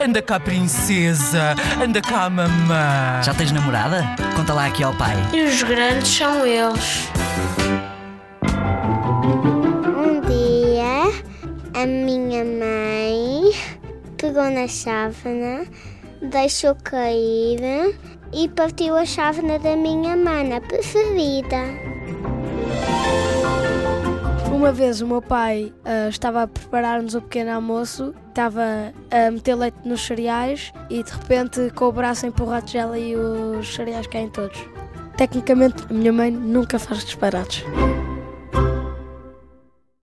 Anda cá, princesa. Anda cá, mamã. Já tens namorada? Conta lá aqui ao pai. E os grandes são eles. Um dia, a minha mãe pegou na chávena, deixou cair e partiu a chávena da minha mana preferida. Uma vez o meu pai ah, estava a preparar-nos o pequeno almoço, estava a meter leite nos cereais e de repente com o braço empurra a tigela e os cereais caem todos. Tecnicamente, a minha mãe nunca faz disparates.